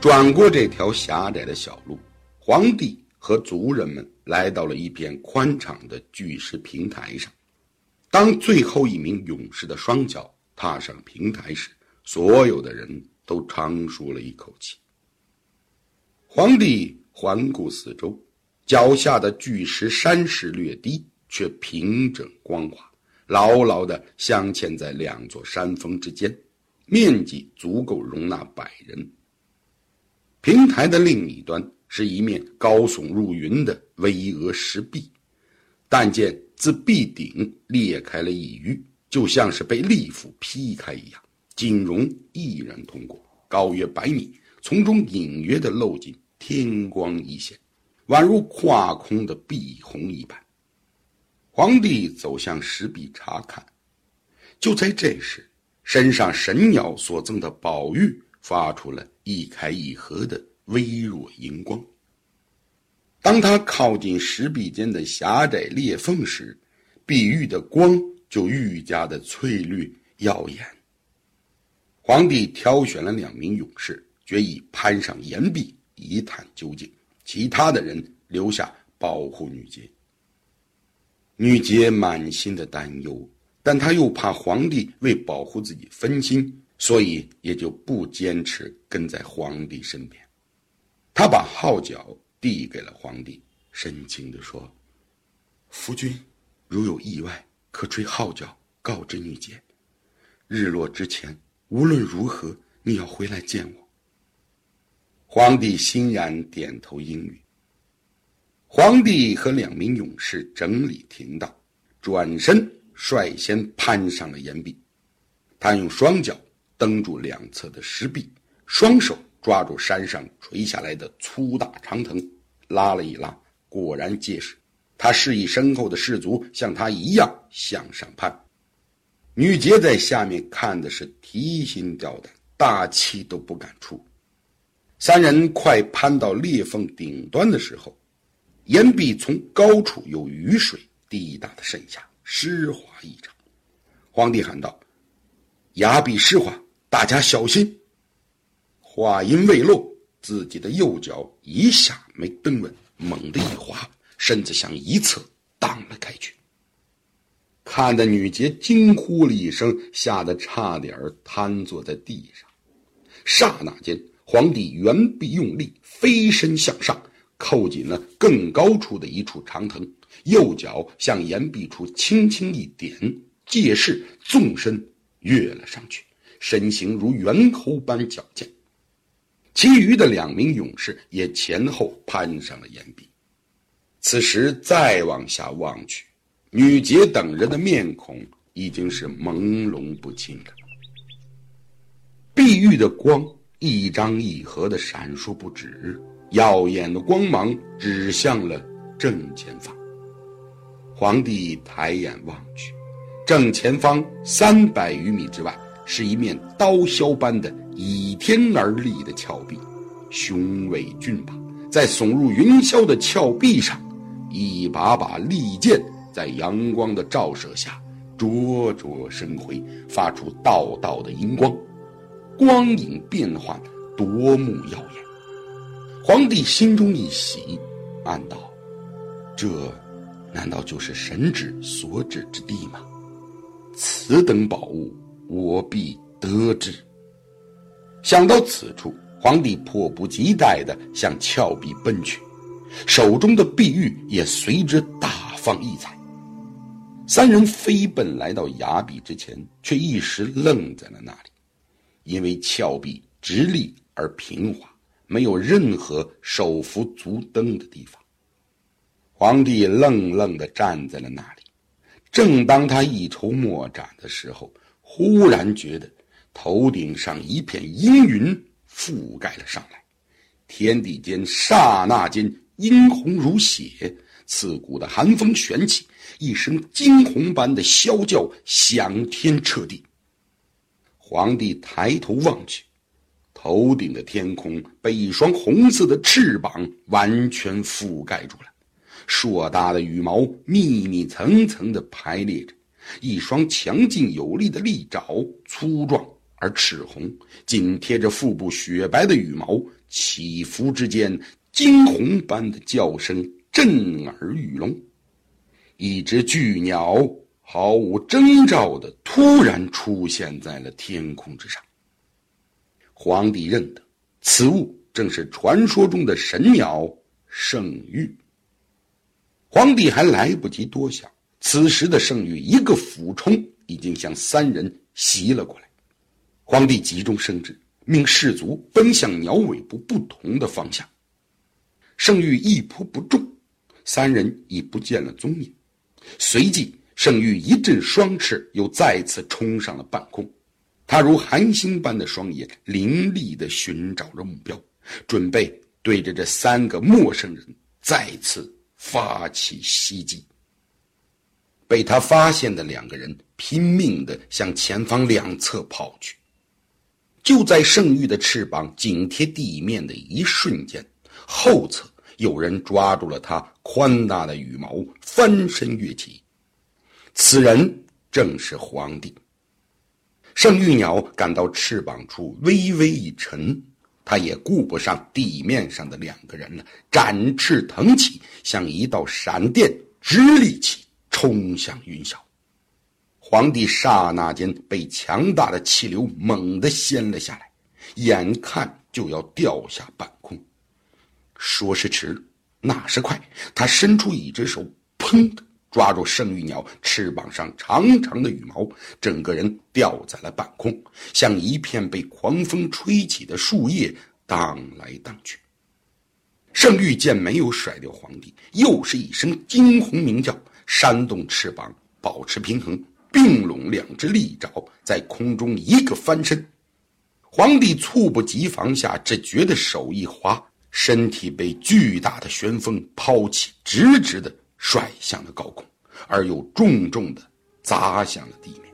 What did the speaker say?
转过这条狭窄的小路，皇帝和族人们来到了一片宽敞的巨石平台上。当最后一名勇士的双脚踏上平台时，所有的人都长舒了一口气。皇帝环顾四周，脚下的巨石山势略低，却平整光滑，牢牢地镶嵌在两座山峰之间，面积足够容纳百人。平台的另一端是一面高耸入云的巍峨石壁，但见自壁顶裂开了一隅，就像是被利斧劈开一样，仅容一人通过，高约百米，从中隐约的露进天光一线，宛如跨空的碧虹一般。皇帝走向石壁查看，就在这时，身上神鸟所赠的宝玉发出了。一开一合的微弱荧光。当他靠近石壁间的狭窄裂缝时，碧玉的光就愈加的翠绿耀眼。皇帝挑选了两名勇士，决意攀上岩壁一探究竟，其他的人留下保护女杰。女杰满心的担忧，但她又怕皇帝为保护自己分心。所以也就不坚持跟在皇帝身边，他把号角递给了皇帝，深情地说：“夫君，如有意外，可吹号角告知女杰。日落之前，无论如何，你要回来见我。”皇帝欣然点头应允。皇帝和两名勇士整理停当，转身率先攀上了岩壁，他用双脚。蹬住两侧的石壁，双手抓住山上垂下来的粗大长藤，拉了一拉，果然结实。他示意身后的士卒像他一样向上攀。女杰在下面看的是提心吊胆，大气都不敢出。三人快攀到裂缝顶端的时候，岩壁从高处有雨水滴答的渗下，湿滑异常。皇帝喊道：“崖壁湿滑。”大家小心！话音未落，自己的右脚一下没蹬稳，猛地一滑，身子向一侧荡了开去。看的女杰惊呼了一声，吓得差点瘫坐在地上。刹那间，皇帝原臂用力，飞身向上，扣紧了更高处的一处长藤，右脚向岩壁处轻轻一点，借势纵身跃了上去。身形如猿猴般矫健，其余的两名勇士也前后攀上了岩壁。此时再往下望去，女杰等人的面孔已经是朦胧不清了。碧玉的光一张一合的闪烁不止，耀眼的光芒指向了正前方。皇帝抬眼望去，正前方三百余米之外。是一面刀削般的倚天而立的峭壁，雄伟峻拔。在耸入云霄的峭壁上，一把把利剑在阳光的照射下灼灼生辉，发出道道的银光，光影变幻，夺目耀眼。皇帝心中一喜，暗道：这难道就是神旨所指之地吗？此等宝物。我必得之。想到此处，皇帝迫不及待地向峭壁奔去，手中的碧玉也随之大放异彩。三人飞奔来到崖壁之前，却一时愣在了那里，因为峭壁直立而平滑，没有任何手扶足蹬的地方。皇帝愣愣地站在了那里。正当他一筹莫展的时候，忽然觉得头顶上一片阴云覆盖了上来，天地间刹那间殷红如血，刺骨的寒风旋起，一声惊鸿般的啸叫响天彻地。皇帝抬头望去，头顶的天空被一双红色的翅膀完全覆盖住了，硕大的羽毛密密层层的排列着。一双强劲有力的利爪，粗壮而赤红，紧贴着腹部雪白的羽毛，起伏之间，惊鸿般的叫声震耳欲聋。一只巨鸟毫无征兆的突然出现在了天空之上。皇帝认得此物正是传说中的神鸟圣玉。皇帝还来不及多想，此时的圣玉一个俯冲，已经向三人袭了过来。皇帝急中生智，命士卒奔向鸟尾部不同的方向。圣玉一扑不中，三人已不见了踪影。随即，圣玉一阵双翅，又再次冲上了半空。他如寒星般的双眼，凌厉地寻找着目标，准备对着这三个陌生人再次发起袭击。被他发现的两个人拼命地向前方两侧跑去。就在圣玉的翅膀紧贴地面的一瞬间，后侧。有人抓住了他宽大的羽毛，翻身跃起。此人正是皇帝。圣玉鸟感到翅膀处微微一沉，他也顾不上地面上的两个人了，展翅腾起，像一道闪电直立起，冲向云霄。皇帝刹那间被强大的气流猛地掀了下来，眼看就要掉下半空。说时迟，那时快，他伸出一只手，砰的抓住圣玉鸟翅膀上长长的羽毛，整个人掉在了半空，像一片被狂风吹起的树叶，荡来荡去。圣玉见没有甩掉皇帝，又是一声惊鸿鸣叫，扇动翅膀，保持平衡，并拢两只利爪，在空中一个翻身。皇帝猝不及防下，只觉得手一滑。身体被巨大的旋风抛起，直直的甩向了高空，而又重重的砸向了地面。